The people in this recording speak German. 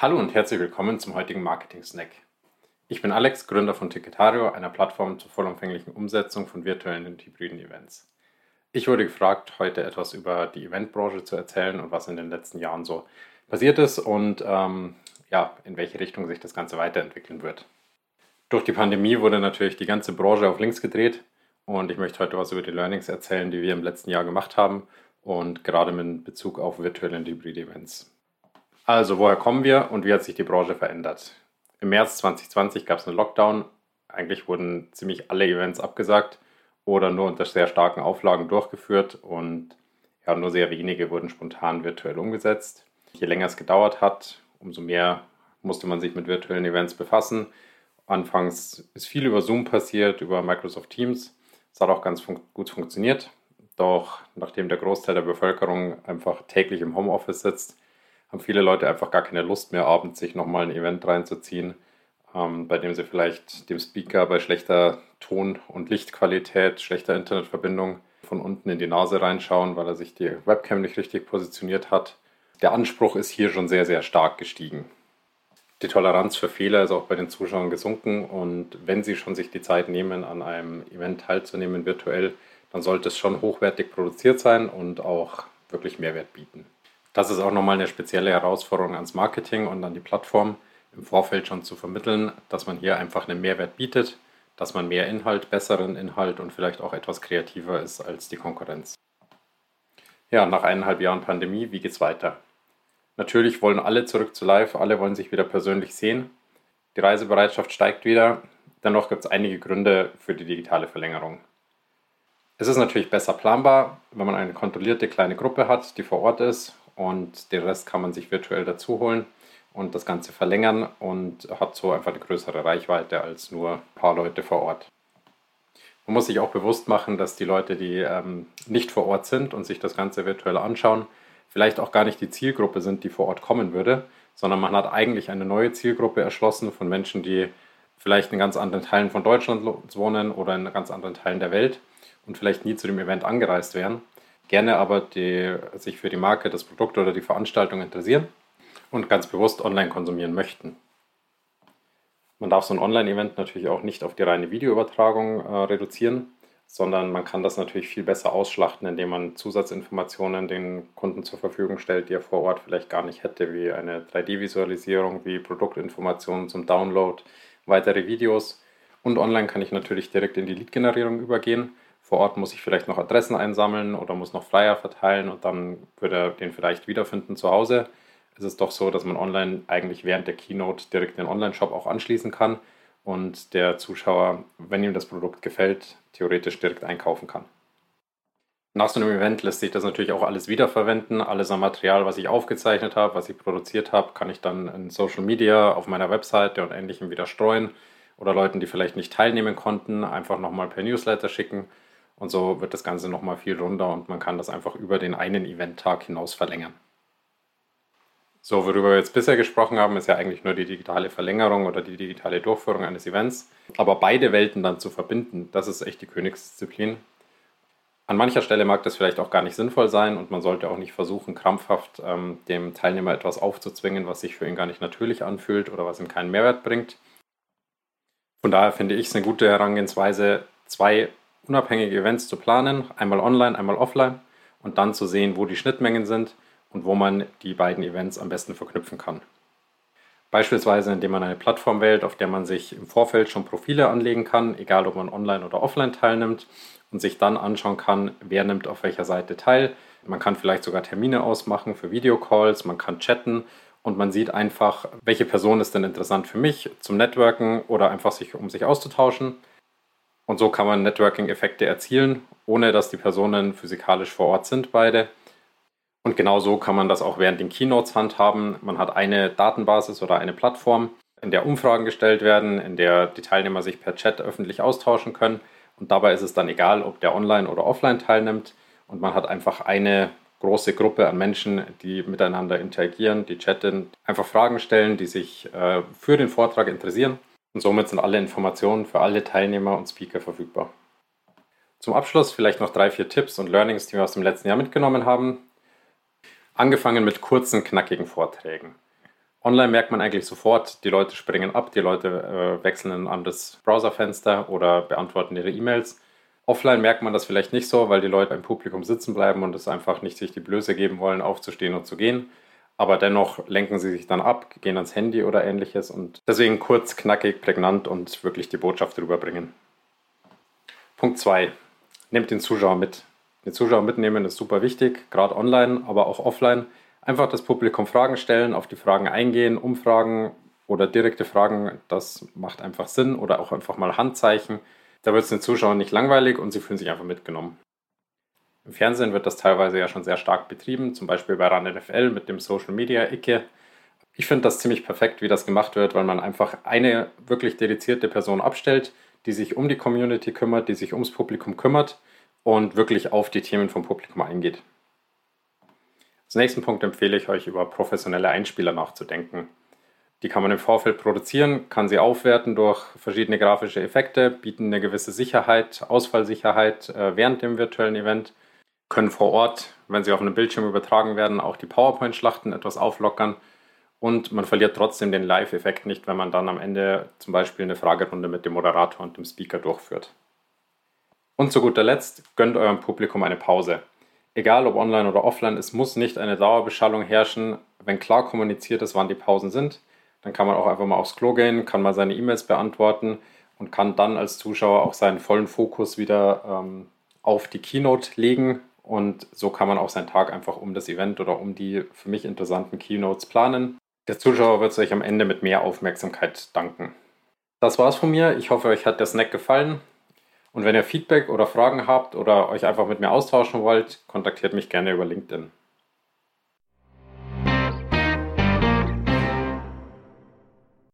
Hallo und herzlich willkommen zum heutigen Marketing Snack. Ich bin Alex, Gründer von Ticketario, einer Plattform zur vollumfänglichen Umsetzung von virtuellen und hybriden Events. Ich wurde gefragt, heute etwas über die Eventbranche zu erzählen und was in den letzten Jahren so passiert ist und ähm, ja, in welche Richtung sich das Ganze weiterentwickeln wird. Durch die Pandemie wurde natürlich die ganze Branche auf links gedreht und ich möchte heute was über die Learnings erzählen, die wir im letzten Jahr gemacht haben und gerade mit Bezug auf virtuelle und hybride Events. Also, woher kommen wir und wie hat sich die Branche verändert? Im März 2020 gab es einen Lockdown. Eigentlich wurden ziemlich alle Events abgesagt oder nur unter sehr starken Auflagen durchgeführt und ja, nur sehr wenige wurden spontan virtuell umgesetzt. Je länger es gedauert hat, umso mehr musste man sich mit virtuellen Events befassen. Anfangs ist viel über Zoom passiert, über Microsoft Teams. Es hat auch ganz fun gut funktioniert. Doch nachdem der Großteil der Bevölkerung einfach täglich im Homeoffice sitzt, haben viele Leute einfach gar keine Lust mehr, abends sich nochmal ein Event reinzuziehen, ähm, bei dem sie vielleicht dem Speaker bei schlechter Ton- und Lichtqualität, schlechter Internetverbindung von unten in die Nase reinschauen, weil er sich die Webcam nicht richtig positioniert hat. Der Anspruch ist hier schon sehr, sehr stark gestiegen. Die Toleranz für Fehler ist auch bei den Zuschauern gesunken und wenn sie schon sich die Zeit nehmen, an einem Event teilzunehmen virtuell, dann sollte es schon hochwertig produziert sein und auch wirklich Mehrwert bieten. Das ist auch nochmal eine spezielle Herausforderung ans Marketing und an die Plattform, im Vorfeld schon zu vermitteln, dass man hier einfach einen Mehrwert bietet, dass man mehr Inhalt, besseren Inhalt und vielleicht auch etwas kreativer ist als die Konkurrenz. Ja, nach eineinhalb Jahren Pandemie, wie geht's weiter? Natürlich wollen alle zurück zu Live, alle wollen sich wieder persönlich sehen. Die Reisebereitschaft steigt wieder. Dennoch gibt es einige Gründe für die digitale Verlängerung. Es ist natürlich besser planbar, wenn man eine kontrollierte kleine Gruppe hat, die vor Ort ist und den Rest kann man sich virtuell dazu holen und das Ganze verlängern und hat so einfach eine größere Reichweite als nur ein paar Leute vor Ort. Man muss sich auch bewusst machen, dass die Leute, die ähm, nicht vor Ort sind und sich das Ganze virtuell anschauen, vielleicht auch gar nicht die Zielgruppe sind, die vor Ort kommen würde, sondern man hat eigentlich eine neue Zielgruppe erschlossen von Menschen, die vielleicht in ganz anderen Teilen von Deutschland wohnen oder in ganz anderen Teilen der Welt und vielleicht nie zu dem Event angereist wären gerne aber die, sich für die Marke, das Produkt oder die Veranstaltung interessieren und ganz bewusst online konsumieren möchten. Man darf so ein Online-Event natürlich auch nicht auf die reine Videoübertragung äh, reduzieren, sondern man kann das natürlich viel besser ausschlachten, indem man Zusatzinformationen den Kunden zur Verfügung stellt, die er vor Ort vielleicht gar nicht hätte, wie eine 3D-Visualisierung, wie Produktinformationen zum Download, weitere Videos. Und online kann ich natürlich direkt in die Lead-Generierung übergehen vor Ort muss ich vielleicht noch Adressen einsammeln oder muss noch Flyer verteilen und dann würde er den vielleicht wiederfinden zu Hause. Es ist doch so, dass man online eigentlich während der Keynote direkt den Online-Shop auch anschließen kann und der Zuschauer, wenn ihm das Produkt gefällt, theoretisch direkt einkaufen kann. Nach so einem Event lässt sich das natürlich auch alles wiederverwenden. Alles am Material, was ich aufgezeichnet habe, was ich produziert habe, kann ich dann in Social Media, auf meiner Webseite und ähnlichem wieder streuen oder Leuten, die vielleicht nicht teilnehmen konnten, einfach nochmal per Newsletter schicken und so wird das Ganze nochmal viel runder und man kann das einfach über den einen Eventtag hinaus verlängern. So, worüber wir jetzt bisher gesprochen haben, ist ja eigentlich nur die digitale Verlängerung oder die digitale Durchführung eines Events. Aber beide Welten dann zu verbinden, das ist echt die Königsdisziplin. An mancher Stelle mag das vielleicht auch gar nicht sinnvoll sein und man sollte auch nicht versuchen, krampfhaft ähm, dem Teilnehmer etwas aufzuzwingen, was sich für ihn gar nicht natürlich anfühlt oder was ihm keinen Mehrwert bringt. Von daher finde ich es eine gute Herangehensweise, zwei unabhängige Events zu planen, einmal online, einmal offline und dann zu sehen, wo die Schnittmengen sind und wo man die beiden Events am besten verknüpfen kann. Beispielsweise, indem man eine Plattform wählt, auf der man sich im Vorfeld schon Profile anlegen kann, egal ob man online oder offline teilnimmt und sich dann anschauen kann, wer nimmt auf welcher Seite teil. Man kann vielleicht sogar Termine ausmachen für Videocalls, man kann chatten und man sieht einfach, welche Person ist denn interessant für mich zum Networken oder einfach sich, um sich auszutauschen. Und so kann man Networking-Effekte erzielen, ohne dass die Personen physikalisch vor Ort sind, beide. Und genau so kann man das auch während den Keynotes handhaben. Man hat eine Datenbasis oder eine Plattform, in der Umfragen gestellt werden, in der die Teilnehmer sich per Chat öffentlich austauschen können. Und dabei ist es dann egal, ob der online oder offline teilnimmt. Und man hat einfach eine große Gruppe an Menschen, die miteinander interagieren, die chatten, einfach Fragen stellen, die sich äh, für den Vortrag interessieren und somit sind alle Informationen für alle Teilnehmer und Speaker verfügbar. Zum Abschluss vielleicht noch drei, vier Tipps und Learnings, die wir aus dem letzten Jahr mitgenommen haben. Angefangen mit kurzen, knackigen Vorträgen. Online merkt man eigentlich sofort, die Leute springen ab, die Leute äh, wechseln in ein anderes Browserfenster oder beantworten ihre E-Mails. Offline merkt man das vielleicht nicht so, weil die Leute im Publikum sitzen bleiben und es einfach nicht sich die Blöße geben wollen, aufzustehen und zu gehen. Aber dennoch lenken sie sich dann ab, gehen ans Handy oder ähnliches und deswegen kurz, knackig, prägnant und wirklich die Botschaft rüberbringen. Punkt 2. Nehmt den Zuschauer mit. Den Zuschauer mitnehmen ist super wichtig, gerade online, aber auch offline. Einfach das Publikum Fragen stellen, auf die Fragen eingehen, Umfragen oder direkte Fragen, das macht einfach Sinn oder auch einfach mal Handzeichen. Da wird es den Zuschauern nicht langweilig und sie fühlen sich einfach mitgenommen. Im Fernsehen wird das teilweise ja schon sehr stark betrieben, zum Beispiel bei RAN NFL mit dem Social Media Icke. Ich finde das ziemlich perfekt, wie das gemacht wird, weil man einfach eine wirklich dedizierte Person abstellt, die sich um die Community kümmert, die sich ums Publikum kümmert und wirklich auf die Themen vom Publikum eingeht. Als nächsten Punkt empfehle ich euch, über professionelle Einspieler nachzudenken. Die kann man im Vorfeld produzieren, kann sie aufwerten durch verschiedene grafische Effekte, bieten eine gewisse Sicherheit, Ausfallsicherheit äh, während dem virtuellen Event, können vor Ort, wenn sie auf einem Bildschirm übertragen werden, auch die PowerPoint-Schlachten etwas auflockern und man verliert trotzdem den Live-Effekt nicht, wenn man dann am Ende zum Beispiel eine Fragerunde mit dem Moderator und dem Speaker durchführt. Und zu guter Letzt, gönnt eurem Publikum eine Pause. Egal ob online oder offline, es muss nicht eine Dauerbeschallung herrschen. Wenn klar kommuniziert ist, wann die Pausen sind, dann kann man auch einfach mal aufs Klo gehen, kann mal seine E-Mails beantworten und kann dann als Zuschauer auch seinen vollen Fokus wieder ähm, auf die Keynote legen. Und so kann man auch seinen Tag einfach um das Event oder um die für mich interessanten Keynotes planen. Der Zuschauer wird es euch am Ende mit mehr Aufmerksamkeit danken. Das war's von mir. Ich hoffe, euch hat der Snack gefallen. Und wenn ihr Feedback oder Fragen habt oder euch einfach mit mir austauschen wollt, kontaktiert mich gerne über LinkedIn.